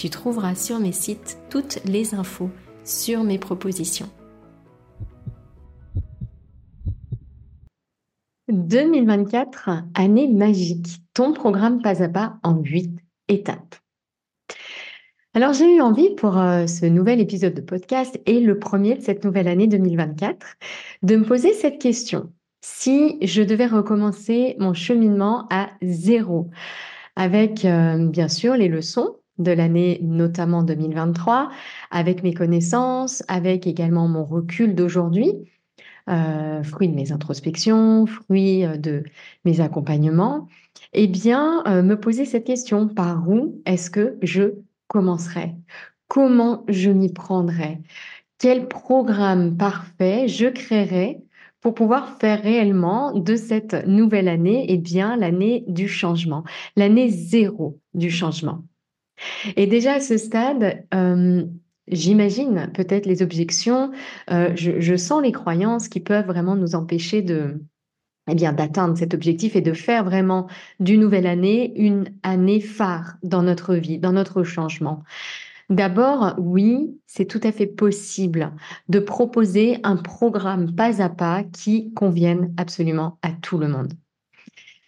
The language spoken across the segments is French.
tu trouveras sur mes sites toutes les infos sur mes propositions. 2024, année magique, ton programme pas à pas en 8 étapes. Alors j'ai eu envie pour euh, ce nouvel épisode de podcast et le premier de cette nouvelle année 2024 de me poser cette question. Si je devais recommencer mon cheminement à zéro, avec euh, bien sûr les leçons de l'année, notamment 2023, avec mes connaissances, avec également mon recul d'aujourd'hui, euh, fruit de mes introspections, fruit euh, de mes accompagnements, eh bien, euh, me poser cette question, par où est-ce que je commencerai? Comment je m'y prendrai? Quel programme parfait je créerai pour pouvoir faire réellement de cette nouvelle année, eh bien, l'année du changement, l'année zéro du changement? Et déjà à ce stade, euh, j'imagine peut-être les objections, euh, je, sens les croyances qui peuvent vraiment nous empêcher eh d'atteindre cet objectif et de faire vraiment du nouvelle année une année phare dans notre vie, dans notre changement. D'abord, oui, c'est tout à fait possible de proposer un programme pas à pas qui convienne absolument à tout le monde.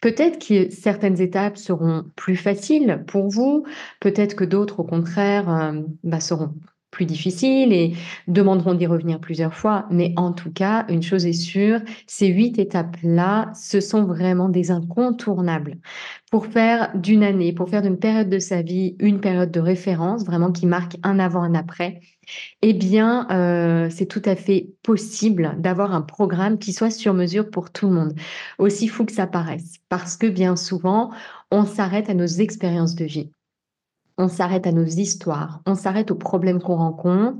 Peut-être que certaines étapes seront plus faciles pour vous, peut-être que d'autres, au contraire, euh, bah, seront plus difficiles et demanderont d'y revenir plusieurs fois. Mais en tout cas, une chose est sûre, ces huit étapes-là, ce sont vraiment des incontournables pour faire d'une année, pour faire d'une période de sa vie une période de référence, vraiment qui marque un avant, un après eh bien, euh, c'est tout à fait possible d'avoir un programme qui soit sur mesure pour tout le monde, aussi fou que ça paraisse, parce que bien souvent, on s'arrête à nos expériences de vie. On s'arrête à nos histoires, on s'arrête aux problèmes qu'on rencontre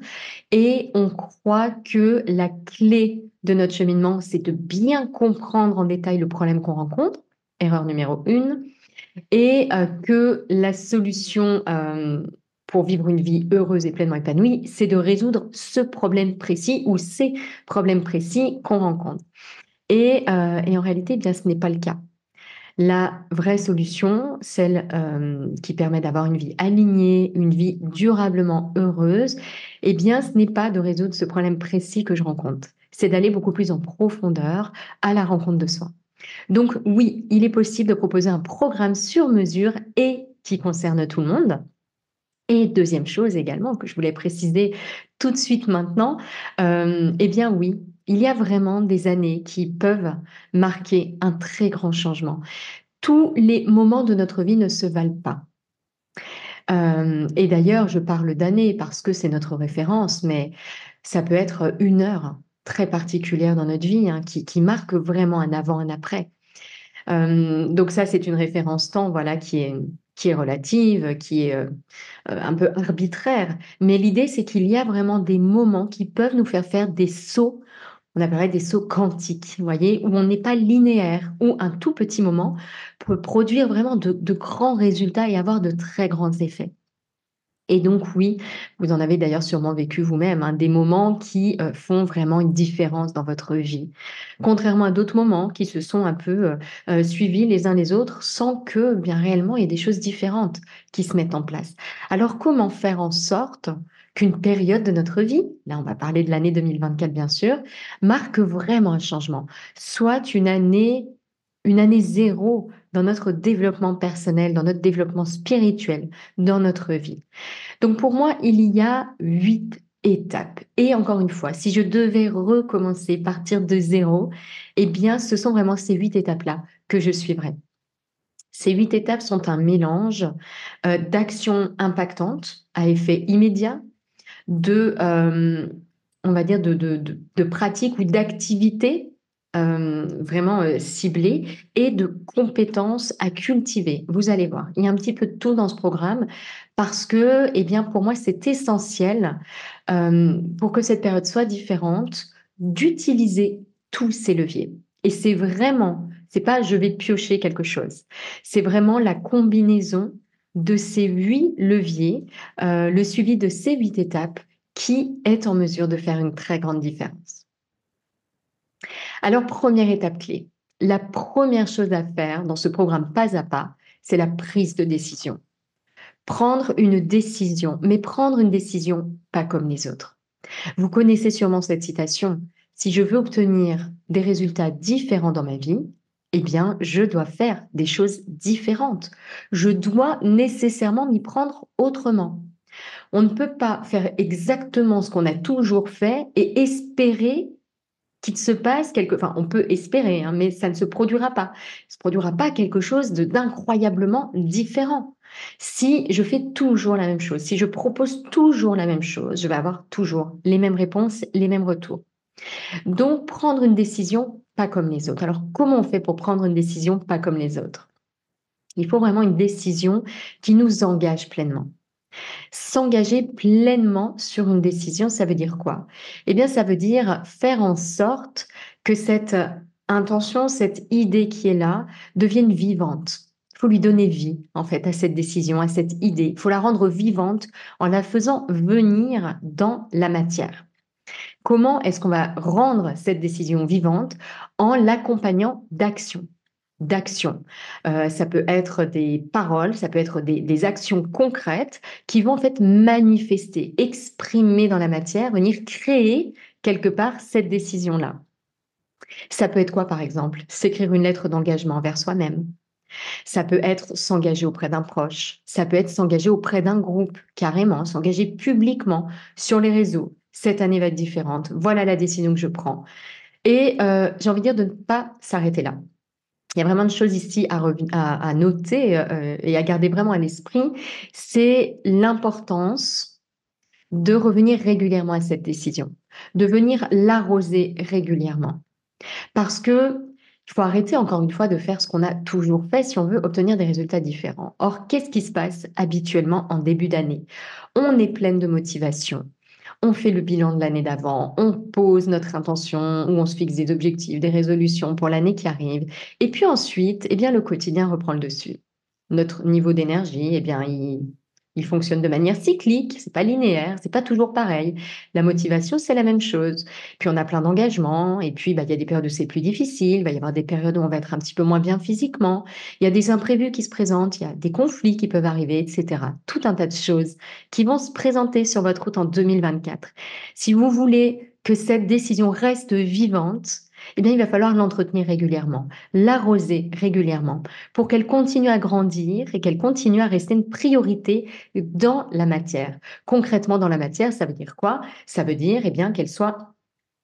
et on croit que la clé de notre cheminement, c'est de bien comprendre en détail le problème qu'on rencontre, erreur numéro une, et euh, que la solution euh, pour vivre une vie heureuse et pleinement épanouie, c'est de résoudre ce problème précis ou ces problèmes précis qu'on rencontre. Et, euh, en réalité, eh bien, ce n'est pas le cas. La vraie solution, celle euh, qui permet d'avoir une vie alignée, une vie durablement heureuse, eh bien, ce n'est pas de résoudre ce problème précis que je rencontre. C'est d'aller beaucoup plus en profondeur à la rencontre de soi. Donc oui, il est possible de proposer un programme sur mesure et qui concerne tout le monde, et deuxième chose également que je voulais préciser tout de suite maintenant, euh, eh bien oui, il y a vraiment des années qui peuvent marquer un très grand changement. Tous les moments de notre vie ne se valent pas. Euh, et d'ailleurs, je parle d'années parce que c'est notre référence, mais ça peut être une heure très particulière dans notre vie hein, qui, marque vraiment un avant, un après. Euh, donc ça, c'est une référence temps, voilà, qui est relative, qui est euh, un peu arbitraire. Mais l'idée, c'est qu'il y a vraiment des moments qui peuvent nous faire faire des sauts, on appellerait des sauts quantiques, vous voyez, où on n'est pas linéaire, où un tout petit moment peut produire vraiment de, grands résultats et avoir de très grands effets. Et donc oui, vous en avez d'ailleurs sûrement vécu vous-même, hein, des moments qui euh, font vraiment une différence dans votre vie. Contrairement à d'autres moments qui se sont un peu euh, euh, suivis les uns les autres sans que bien réellement il y ait des choses différentes qui se mettent en place. Alors comment faire en sorte qu'une période de notre vie, là on va parler de l'année 2024 bien sûr, marque vraiment un changement, soit une année une année zéro dans notre développement personnel, dans notre développement spirituel, dans notre vie. Donc pour moi, il y a huit étapes. Et encore une fois, si je devais recommencer, partir de zéro, eh bien, ce sont vraiment ces huit étapes-là que je suivrai. Ces huit étapes sont un mélange euh, d'actions impactantes à effet immédiat, de, euh, on va dire, de, de, de pratiques ou d'activités euh, vraiment euh, ciblées et de compétences à cultiver. Vous allez voir, il y a un petit peu de tout dans ce programme parce que, eh bien, pour moi, c'est essentiel euh, pour que cette période soit différente d'utiliser tous ces leviers. Et c'est vraiment, c'est pas je vais piocher quelque chose, c'est vraiment la combinaison de ces huit leviers, le suivi de ces huit étapes qui est en mesure de faire une très grande différence. Alors, première étape clé, la première chose à faire dans ce programme pas à pas, c'est la prise de décision. Prendre une décision, mais prendre une décision pas comme les autres. Vous connaissez sûrement cette citation. Si je veux obtenir des résultats différents dans ma vie, eh bien, je dois faire des choses différentes. Je dois nécessairement m'y prendre autrement. On ne peut pas faire exactement ce qu'on a toujours fait et espérer qu'il se passe quelque, enfin, on peut espérer, hein, mais ça ne se produira pas. Il se produira pas quelque chose d'incroyablement différent. Si je fais toujours la même chose, si je propose toujours la même chose, je vais avoir toujours les mêmes réponses, les mêmes retours. Donc, prendre une décision pas comme les autres. Alors, comment on fait pour prendre une décision pas comme les autres? Il faut vraiment une décision qui nous engage pleinement. S'engager pleinement sur une décision, ça veut dire quoi? Eh bien, ça veut dire faire en sorte que cette intention, cette idée qui est là, devienne vivante. Il faut lui donner vie, en fait, à cette décision, à cette idée. Il faut la rendre vivante en la faisant venir dans la matière. Comment est-ce qu'on va rendre cette décision vivante En l'accompagnant d'actions d'action? Euh, ça peut être des paroles, ça peut être des, actions concrètes qui vont en fait manifester, exprimer dans la matière, venir créer quelque part cette décision-là. Ça peut être quoi par exemple? S'écrire une lettre d'engagement envers soi-même. Ça peut être s'engager auprès d'un proche. Ça peut être s'engager auprès d'un groupe, carrément, s'engager publiquement sur les réseaux. Cette année va être différente. Voilà la décision que je prends. Et euh, j'ai envie de dire de ne pas s'arrêter là il y a vraiment de choses ici à, noter euh, et à garder vraiment à l'esprit, c'est l'importance de revenir régulièrement à cette décision, de venir l'arroser régulièrement. Parce que il faut arrêter encore une fois de faire ce qu'on a toujours fait si on veut obtenir des résultats différents. Or, qu'est-ce qui se passe habituellement en début d'année? On est pleine de motivation, on fait le bilan de l'année d'avant, on pose notre intention ou on se fixe des objectifs, des résolutions pour l'année qui arrive. Et puis ensuite, eh bien, le quotidien reprend le dessus. Notre niveau d'énergie, eh bien, il, il fonctionne de manière cyclique, c'est pas linéaire, c'est pas toujours pareil. La motivation, c'est la même chose. Puis on a plein d'engagements, et puis bah, il y a des périodes où c'est plus difficile, il va y avoir des périodes où on va être un petit peu moins bien physiquement, il y a des imprévus qui se présentent, il y a des conflits qui peuvent arriver, etc. Tout un tas de choses qui vont se présenter sur votre route en 2024. Si vous voulez que cette décision reste vivante, eh bien, il va falloir l'entretenir régulièrement, l'arroser régulièrement pour qu'elle continue à grandir et qu'elle continue à rester une priorité dans la matière. Concrètement, dans la matière, ça veut dire quoi? Ça veut dire eh bien qu'elle soit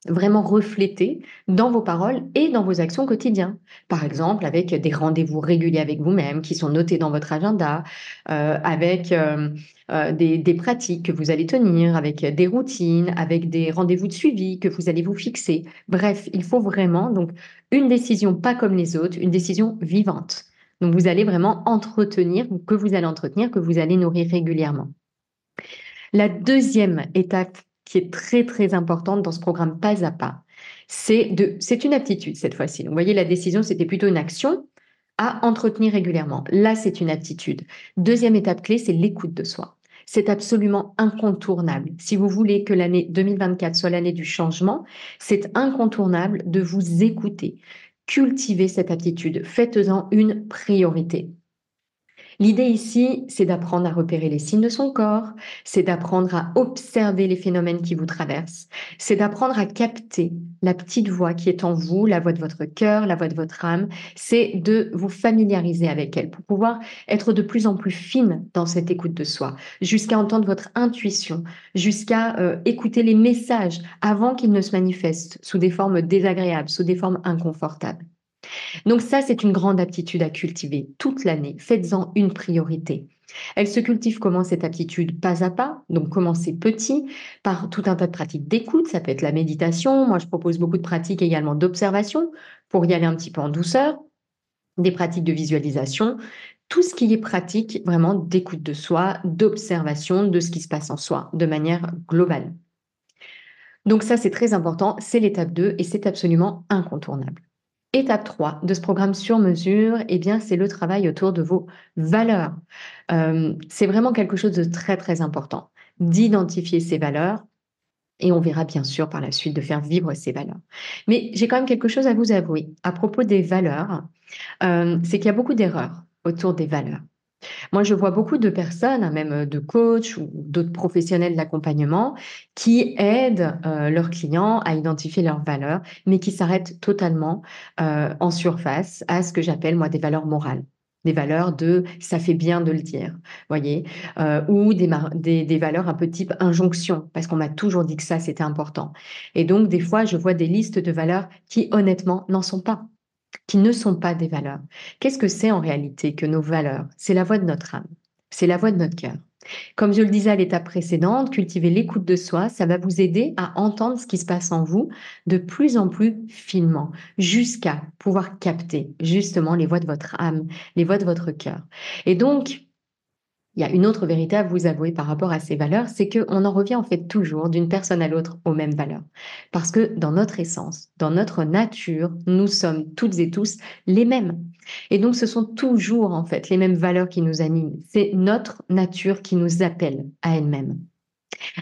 vraiment reflétée dans vos paroles et dans vos actions quotidiennes. Par exemple, avec des rendez-vous réguliers avec vous-même qui sont notés dans votre agenda, euh, avec euh, euh, des, des, pratiques que vous allez tenir, avec des routines, avec des rendez-vous de suivi que vous allez vous fixer. Bref, il faut vraiment donc une décision pas comme les autres, une décision vivante. Donc vous allez vraiment entretenir, que vous allez entretenir, que vous allez nourrir régulièrement. La deuxième étape qui est très très importante dans ce programme pas à pas. C'est de, une aptitude cette fois-ci. Vous voyez, la décision, c'était plutôt une action à entretenir régulièrement. Là, c'est une aptitude. Deuxième étape clé, c'est l'écoute de soi. c'est absolument incontournable. Si vous voulez que l'année 2024 soit l'année du changement, c'est incontournable de vous écouter. Cultivez cette aptitude, faites-en une priorité. L'idée ici, c'est d'apprendre à repérer les signes de son corps, c'est d'apprendre à observer les phénomènes qui vous traversent, c'est d'apprendre à capter la petite voix qui est en vous, la voix de votre cœur, la voix de votre âme, c'est de vous familiariser avec elle pour pouvoir être de plus en plus fine dans cette écoute de soi, jusqu'à entendre votre intuition, jusqu'à euh, écouter les messages avant qu'ils ne se manifestent sous des formes désagréables, sous des formes inconfortables. Donc ça, c'est une grande aptitude à cultiver toute l'année. Faites-en une priorité. Elle se cultive comment cette aptitude Pas à pas, donc commencez petit? Par tout un tas de pratiques d'écoute, ça peut être la méditation, moi je propose beaucoup de pratiques également d'observation pour y aller un petit peu en douceur, des pratiques de visualisation, tout ce qui est pratique vraiment d'écoute de soi, d'observation de ce qui se passe en soi de manière globale. Donc ça c'est très important, c'est l'étape 2 et c'est absolument incontournable. Étape 3 de ce programme sur mesure, eh bien, c'est le travail autour de vos valeurs. Euh, c'est vraiment quelque chose de très, très important d'identifier ces valeurs et on verra bien sûr par la suite de faire vivre ces valeurs. Mais j'ai quand même quelque chose à vous avouer à propos des valeurs, euh, c'est qu'il y a beaucoup d'erreurs autour des valeurs. Moi, je vois beaucoup de personnes, hein, même de coachs ou d'autres professionnels d'accompagnement, qui aident euh, leurs clients à identifier leurs valeurs, mais qui s'arrêtent totalement euh, en surface à ce que j'appelle moi des valeurs morales des valeurs de ça fait bien de le dire, voyez, euh, ou des, des, des, valeurs un peu type injonction, parce qu'on m'a toujours dit que ça c'était important. Et donc des fois je vois des listes de valeurs qui honnêtement n'en sont pas qui ne sont pas des valeurs. Qu'est-ce que c'est en réalité que nos valeurs? C'est la voix de notre âme, c'est la voix de notre cœur. Comme je le disais à l'étape précédente, cultiver l'écoute de soi, ça va vous aider à entendre ce qui se passe en vous de plus en plus finement, jusqu'à pouvoir capter justement les voix de votre âme, les voix de votre cœur. Et donc, il y a une autre vérité à vous avouer par rapport à ces valeurs, c'est qu'on en revient en fait toujours d'une personne à l'autre aux mêmes valeurs. Parce que dans notre essence, dans notre nature, nous sommes toutes et tous les mêmes. Et donc ce sont toujours en fait les mêmes valeurs qui nous animent. C'est notre nature qui nous appelle à elle-même.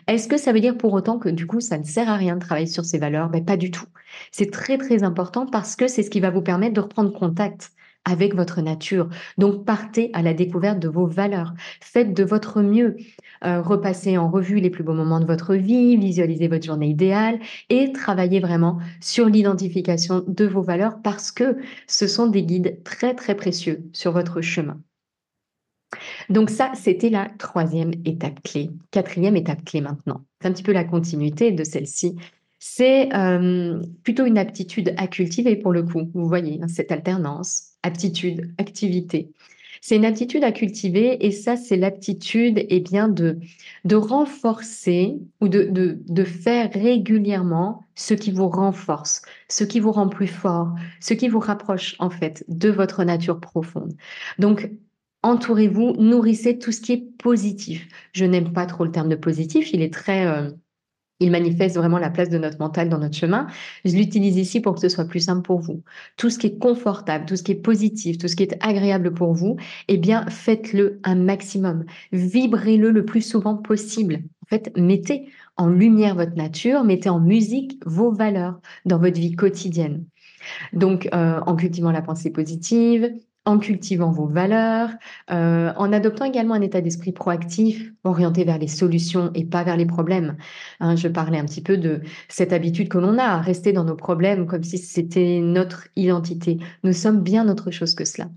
Est-ce que ça veut dire pour autant que du coup ça ne sert à rien de travailler sur ces valeurs? Ben, Pas du tout. C'est très très important parce que c'est ce qui va vous permettre de reprendre contact avec votre nature. Donc partez à la découverte de vos valeurs. Faites de votre mieux. Euh, repassez en revue les plus beaux moments de votre vie, visualisez votre journée idéale et travaillez vraiment sur l'identification de vos valeurs parce que ce sont des guides très très précieux sur votre chemin. Donc ça, c'était la troisième étape clé. Quatrième étape clé maintenant. C'est un petit peu la continuité de celle-ci. C'est euh, plutôt une aptitude à cultiver pour le coup. Vous voyez, hein, cette alternance aptitude, activité. C'est une aptitude à cultiver et ça, c'est l'aptitude eh bien, de, de renforcer ou de, de, de faire régulièrement ce qui vous renforce, ce qui vous rend plus fort, ce qui vous rapproche en fait de votre nature profonde. Donc, entourez-vous, nourrissez tout ce qui est positif. Je n'aime pas trop le terme de positif, il est très... Euh, il manifeste vraiment la place de notre mental dans notre chemin. Je l'utilise ici pour que ce soit plus simple pour vous. Tout ce qui est confortable, tout ce qui est positif, tout ce qui est agréable pour vous, eh bien, faites-le un maximum. Vibrez-le le plus souvent possible. En fait, mettez en lumière votre nature, mettez en musique vos valeurs dans votre vie quotidienne. Donc, euh, en cultivant la pensée positive, en cultivant vos valeurs, euh, en adoptant également un état d'esprit proactif, orienté vers les solutions et pas vers les problèmes. Hein, je parlais un petit peu de cette habitude que l'on a à rester dans nos problèmes comme si c'était notre identité. Nous sommes bien autre chose que cela.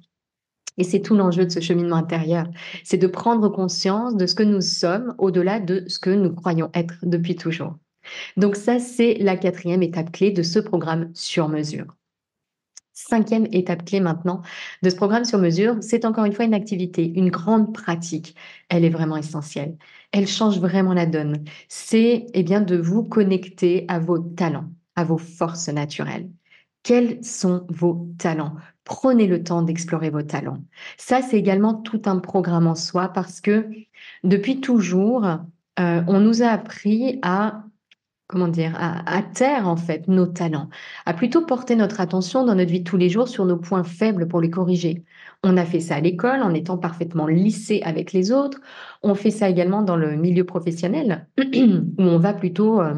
Et c'est tout l'enjeu de ce cheminement intérieur, c'est de prendre conscience de ce que nous sommes au-delà de ce que nous croyons être depuis toujours. Donc ça, c'est la quatrième étape clé de ce programme sur mesure. Cinquième étape clé maintenant de ce programme sur mesure, c'est encore une fois une activité, une grande pratique. Elle est vraiment essentielle. Elle change vraiment la donne. C'est eh bien de vous connecter à vos talents, à vos forces naturelles. Quels sont vos talents? Prenez le temps d'explorer vos talents. Ça, c'est également tout un programme en soi parce que depuis toujours, euh, on nous a appris à comment dire, à, taire en fait nos talents, à plutôt porter notre attention dans notre vie de tous les jours sur nos points faibles pour les corriger. On a fait ça à l'école en étant parfaitement lissé avec les autres. On fait ça également dans le milieu professionnel où on va plutôt euh,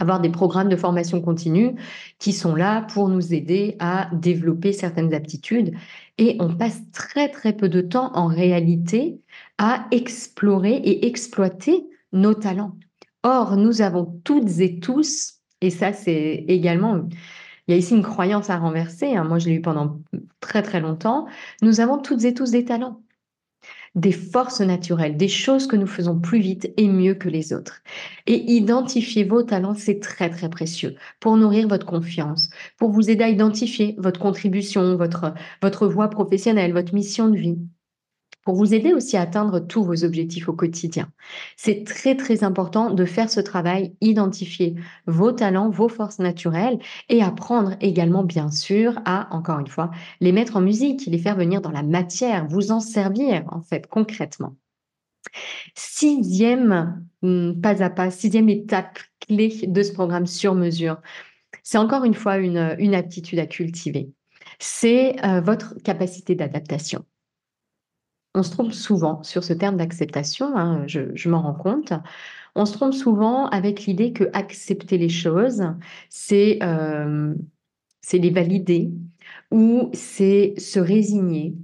avoir des programmes de formation continue qui sont là pour nous aider à développer certaines aptitudes. Et on passe très très peu de temps en réalité à explorer et exploiter nos talents. Or, nous avons toutes et tous, et ça c'est également, il y a ici une croyance à renverser, hein. moi je l'ai eu pendant très très longtemps, nous avons toutes et tous des talents des forces naturelles, des choses que nous faisons plus vite et mieux que les autres. Et identifier vos talents, c'est très très précieux pour nourrir votre confiance, pour vous aider à identifier votre contribution, votre, votre voie professionnelle, votre mission de vie pour vous aider aussi à atteindre tous vos objectifs au quotidien. C'est très très important de faire ce travail, identifier vos talents, vos forces naturelles et apprendre également bien sûr à, encore une fois, les mettre en musique, les faire venir dans la matière, vous en servir en fait concrètement. Sixième hmm, pas à pas, sixième étape clé de ce programme sur mesure, c'est encore une fois une, aptitude à cultiver. C'est euh, votre capacité d'adaptation on se trompe souvent sur ce terme d'acceptation, hein, je, m'en rends compte. On se trompe souvent avec l'idée que accepter les choses, c'est euh, les valider ou c'est se résigner.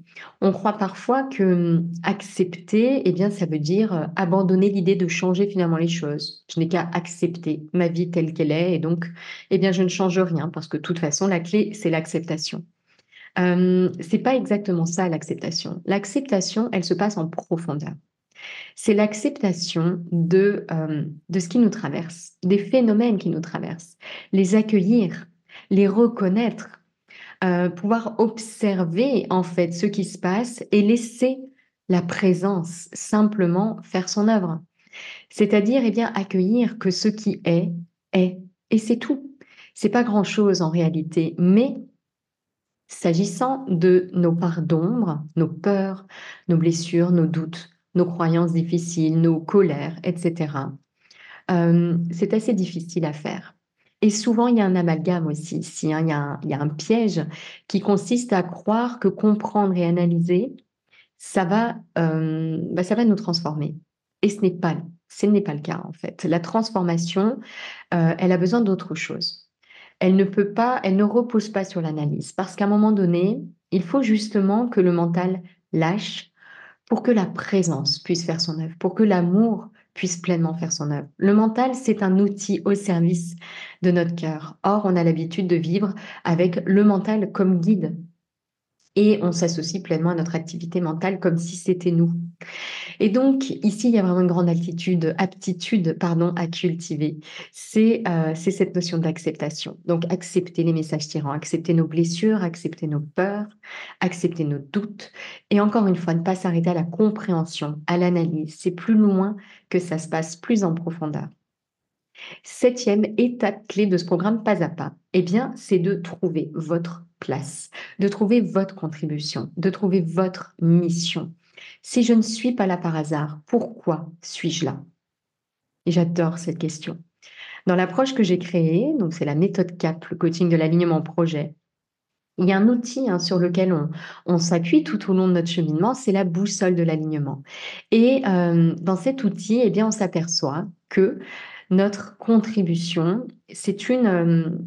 On croit parfois que hum, accepter, eh bien, ça veut dire euh, abandonner l'idée de changer finalement les choses. Je n'ai qu'à accepter ma vie telle qu'elle est et donc, eh bien, je ne change rien parce que de toute façon, la clé, c'est l'acceptation. Euh, c'est pas exactement ça l'acceptation. L'acceptation, elle se passe en profondeur. C'est l'acceptation de, euh, de ce qui nous traverse, des phénomènes qui nous traversent, les accueillir, les reconnaître, euh, pouvoir observer en fait ce qui se passe et laisser la présence simplement faire son œuvre. C'est-à-dire eh bien accueillir que ce qui est est et c'est tout. C'est pas grand-chose en réalité, mais S'agissant de nos parts d'ombre, nos peurs, nos blessures, nos doutes, nos croyances difficiles, nos colères, etc., euh, c'est assez difficile à faire. Et souvent, il y a un amalgame aussi ici, hein. il, y a un, piège qui consiste à croire que comprendre et analyser, ça va, euh, bah, ça va nous transformer. Et ce n'est pas, pas le cas en fait. La transformation, euh, elle a besoin d'autre chose elle ne peut pas, elle ne repose pas sur l'analyse. Parce qu'à un moment donné, il faut justement que le mental lâche pour que la présence puisse faire son œuvre, pour que l'amour puisse pleinement faire son œuvre. Le mental, c'est un outil au service de notre cœur. Or, on a l'habitude de vivre avec le mental comme guide. Et on s'associe pleinement à notre activité mentale comme si c'était nous. Et donc, ici, il y a vraiment une grande altitude, aptitude pardon, à cultiver. Euh, c'est cette notion d'acceptation. Donc, accepter les messages tirants, accepter nos blessures, accepter nos peurs, accepter nos doutes. Et encore une fois, ne pas s'arrêter à la compréhension, à l'analyse. C'est plus loin que ça se passe, plus en profondeur. Septième étape clé de ce programme pas à pas, eh bien, c'est de trouver votre place, de trouver votre contribution, de trouver votre mission. Si je ne suis pas là par hasard, pourquoi suis-je là? J'adore cette question. Dans l'approche que j'ai créée, donc c'est la méthode CAP, le coaching de l'alignement projet, il y a un outil hein, sur lequel on, s'appuie tout au long de notre cheminement, c'est la boussole de l'alignement. Et euh, dans cet outil, eh bien, on s'aperçoit que notre contribution, c'est une,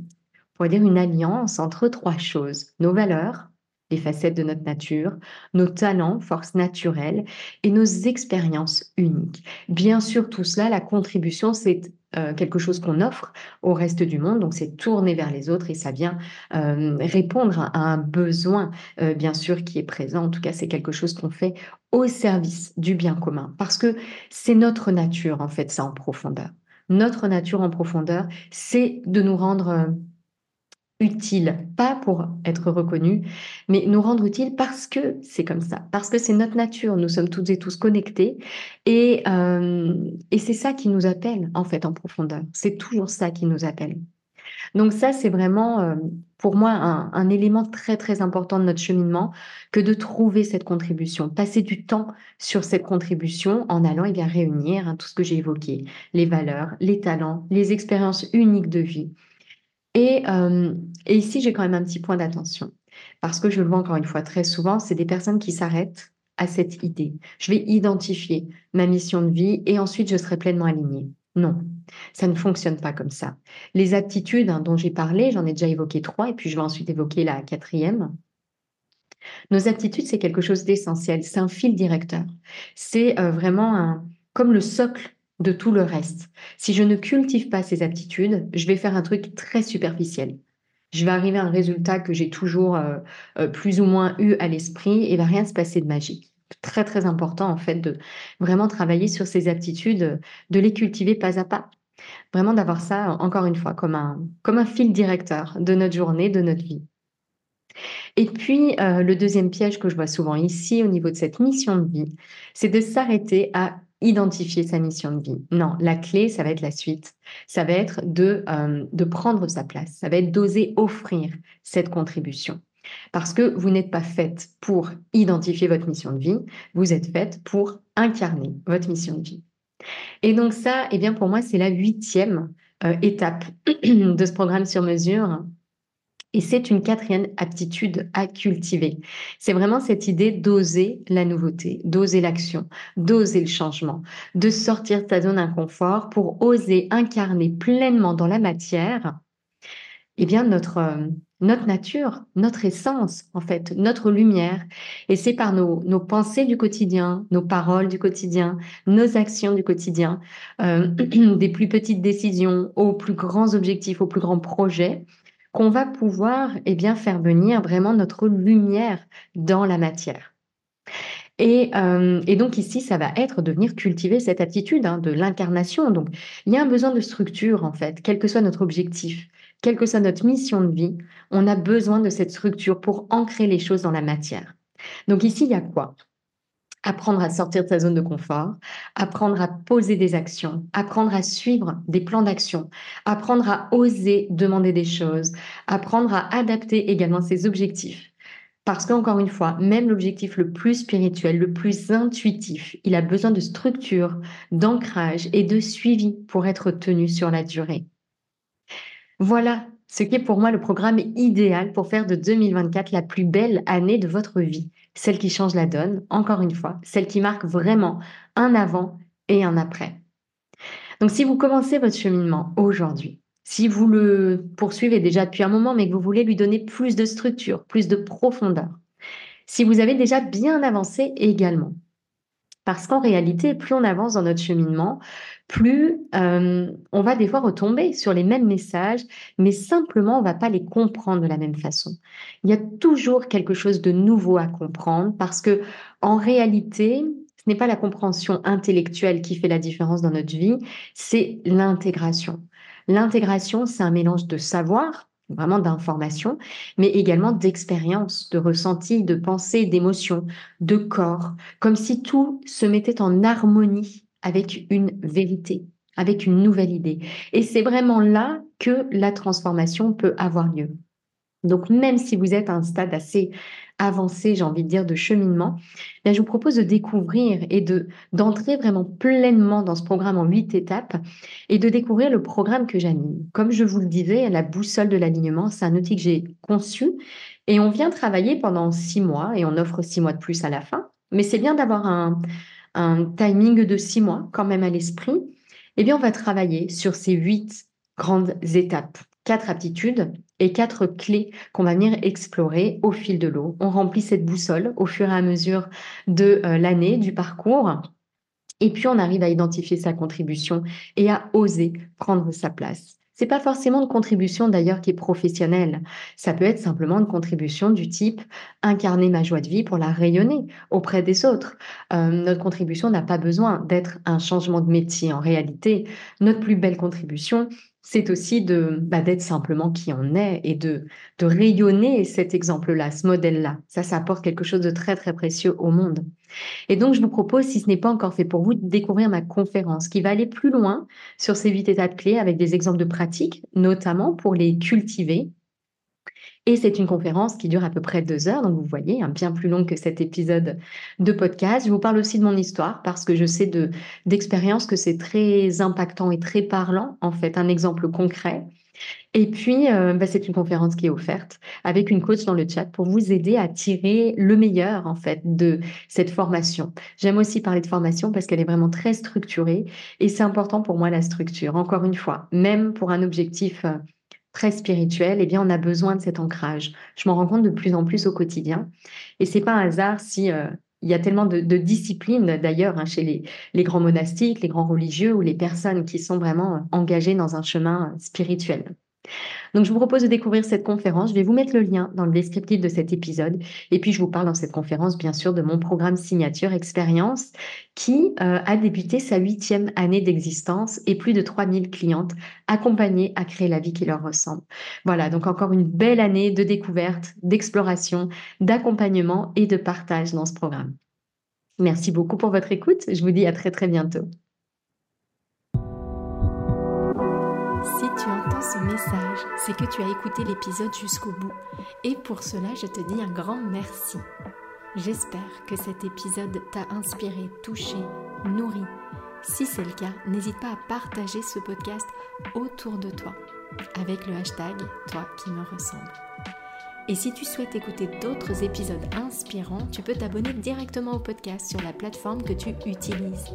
on dire une alliance entre trois choses nos valeurs, les facettes de notre nature, nos talents, forces naturelles et nos expériences uniques. Bien sûr, tout cela, la contribution, c'est euh, quelque chose qu'on offre au reste du monde, donc c'est tourner vers les autres et ça vient euh, répondre à, un besoin, euh, bien sûr, qui est présent. En tout cas, c'est quelque chose qu'on fait au service du bien commun, parce que c'est notre nature, en fait, ça en profondeur. Notre nature en profondeur, c'est de nous rendre utile, pas pour être reconnu, mais nous rendre utile parce que c'est comme ça, parce que c'est notre nature, nous sommes toutes et tous connectés, et, euh, et c'est ça qui nous appelle en fait en profondeur, c'est toujours ça qui nous appelle. Donc ça, c'est vraiment euh, pour moi un, élément très très important de notre cheminement que de trouver cette contribution, passer du temps sur cette contribution en allant eh bien réunir hein, tout ce que j'ai évoqué, les valeurs, les talents, les expériences uniques de vie. Et, euh, et ici, j'ai quand même un petit point d'attention parce que je le vois encore une fois très souvent, c'est des personnes qui s'arrêtent à cette idée. Je vais identifier ma mission de vie et ensuite je serai pleinement alignée. Non, ça ne fonctionne pas comme ça. Les aptitudes hein, dont j'ai parlé, j'en ai déjà évoqué trois et puis je vais ensuite évoquer la quatrième. Nos aptitudes, c'est quelque chose d'essentiel, c'est un fil directeur. C'est euh, vraiment un, comme le socle de tout le reste. Si je ne cultive pas ces aptitudes, je vais faire un truc très superficiel. Je vais arriver à un résultat que j'ai toujours euh, euh, plus ou moins eu à l'esprit et va rien se passer de magique très très important en fait de vraiment travailler sur ces aptitudes, de les cultiver pas à pas. Vraiment d'avoir ça, encore une fois, comme un, comme un fil directeur de notre journée, de notre vie. Et puis, euh, le deuxième piège que je vois souvent ici au niveau de cette mission de vie, c'est de s'arrêter à identifier sa mission de vie. Non, la clé, ça va être la suite. Ça va être de, euh, de prendre sa place. Ça va être d'oser offrir cette contribution. Parce que vous n'êtes pas faite pour identifier votre mission de vie, vous êtes faite pour incarner votre mission de vie. Et donc ça, eh bien pour moi, c'est la huitième euh, étape de ce programme sur mesure. Et c'est une quatrième aptitude à cultiver. C'est vraiment cette idée d'oser la nouveauté, d'oser l'action, d'oser le changement, de sortir de ta zone d'inconfort pour oser incarner pleinement dans la matière eh bien notre, euh, notre nature, notre essence, en fait, notre lumière. Et c'est par nos, nos, pensées du quotidien, nos paroles du quotidien, nos actions du quotidien, euh, des plus petites décisions aux plus grands objectifs, aux plus grands projets, qu'on va pouvoir eh bien, faire venir vraiment notre lumière dans la matière. Et, euh, donc ici, ça va être de venir cultiver cette attitude hein, de l'incarnation. Donc, il y a un besoin de structure, en fait, quel que soit notre objectif quelle que soit notre mission de vie, on a besoin de cette structure pour ancrer les choses dans la matière. Donc ici, il y a quoi? Apprendre à sortir de sa zone de confort, apprendre à poser des actions, apprendre à suivre des plans d'action, apprendre à oser demander des choses, apprendre à adapter également ses objectifs. Parce qu'encore une fois, même l'objectif le plus spirituel, le plus intuitif, il a besoin de structure, d'ancrage et de suivi pour être tenu sur la durée. Voilà ce qui est pour moi le programme idéal pour faire de 2024 la plus belle année de votre vie, celle qui change la donne, encore une fois, celle qui marque vraiment un avant et un après. Donc si vous commencez votre cheminement aujourd'hui, si vous le poursuivez déjà depuis un moment mais que vous voulez lui donner plus de structure, plus de profondeur, si vous avez déjà bien avancé également, parce qu'en réalité, plus on avance dans notre cheminement, plus euh, on va des fois retomber sur les mêmes messages, mais simplement on va pas les comprendre de la même façon. Il y a toujours quelque chose de nouveau à comprendre parce que en réalité, ce n'est pas la compréhension intellectuelle qui fait la différence dans notre vie, c'est l'intégration. L'intégration, c'est un mélange de savoir, vraiment d'informations, mais également d'expérience, de ressenti, de pensée, d'émotion, de corps, comme si tout se mettait en harmonie avec une vérité, avec une nouvelle idée. Et c'est vraiment là que la transformation peut avoir lieu. Donc même si vous êtes à un stade assez avancé, j'ai envie de dire, de cheminement, je vous propose de découvrir et de d'entrer vraiment pleinement dans ce programme en huit étapes et de découvrir le programme que j'anime. Comme je vous le disais, la boussole de l'alignement, c'est un outil que j'ai conçu et on vient travailler pendant six mois et on offre six mois de plus à la fin. Mais c'est bien d'avoir un, un timing de six mois quand même à l'esprit. Eh bien, on va travailler sur ces huit grandes étapes quatre aptitudes et quatre clés qu'on va venir explorer au fil de l'eau. On remplit cette boussole au fur et à mesure de euh, l'année, du parcours. Et puis on arrive à identifier sa contribution et à oser prendre sa place. C'est pas forcément une contribution d'ailleurs qui est professionnelle. Ça peut être simplement une contribution du type incarner ma joie de vie pour la rayonner auprès des autres. Euh, notre contribution n'a pas besoin d'être un changement de métier. En réalité, notre plus belle contribution, c'est aussi de bah, d'être simplement qui on est et de, de rayonner cet exemple-là, ce modèle-là. Ça, ça apporte quelque chose de très, très précieux au monde. Et donc, je vous propose, si ce n'est pas encore fait pour vous, de découvrir ma conférence qui va aller plus loin sur ces huit étapes clés avec des exemples de pratiques, notamment pour les cultiver et c'est une conférence qui dure à peu près deux heures, donc vous voyez, hein, bien plus long que cet épisode de podcast. Je vous parle aussi de mon histoire parce que je sais de d'expérience que c'est très impactant et très parlant, en fait, un exemple concret. Et puis, euh, bah, c'est une conférence qui est offerte avec une coach dans le chat pour vous aider à tirer le meilleur, en fait, de cette formation. J'aime aussi parler de formation parce qu'elle est vraiment très structurée et c'est important pour moi la structure. Encore une fois, même pour un objectif euh, très spirituel, eh bien, on a besoin de cet ancrage. Je m'en rends compte de plus en plus au quotidien. Et c'est pas un hasard si euh, il y a tellement de, disciplines d'ailleurs hein, chez les, les, grands monastiques, les grands religieux ou les personnes qui sont vraiment engagées dans un chemin spirituel. Donc, je vous propose de découvrir cette conférence. Je vais vous mettre le lien dans le descriptif de cet épisode. Et puis, je vous parle dans cette conférence, bien sûr, de mon programme signature expérience qui euh, a débuté sa huitième année d'existence et plus de 3000 clientes accompagnées à créer la vie qui leur ressemble. Voilà, donc encore une belle année de découverte, d'exploration, d'accompagnement et de partage dans ce programme. Merci beaucoup pour votre écoute. Je vous dis à très très bientôt. Ce message, c'est que tu as écouté l'épisode jusqu'au bout. Et pour cela, je te dis un grand merci. J'espère que cet épisode t'a inspiré, touché, nourri. Si c'est le cas, n'hésite pas à partager ce podcast autour de toi avec le hashtag Toi qui me ressemble. Et si tu souhaites écouter d'autres épisodes inspirants, tu peux t'abonner directement au podcast sur la plateforme que tu utilises.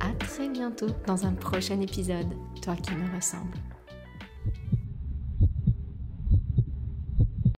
À très bientôt dans un prochain épisode, toi qui me ressemble.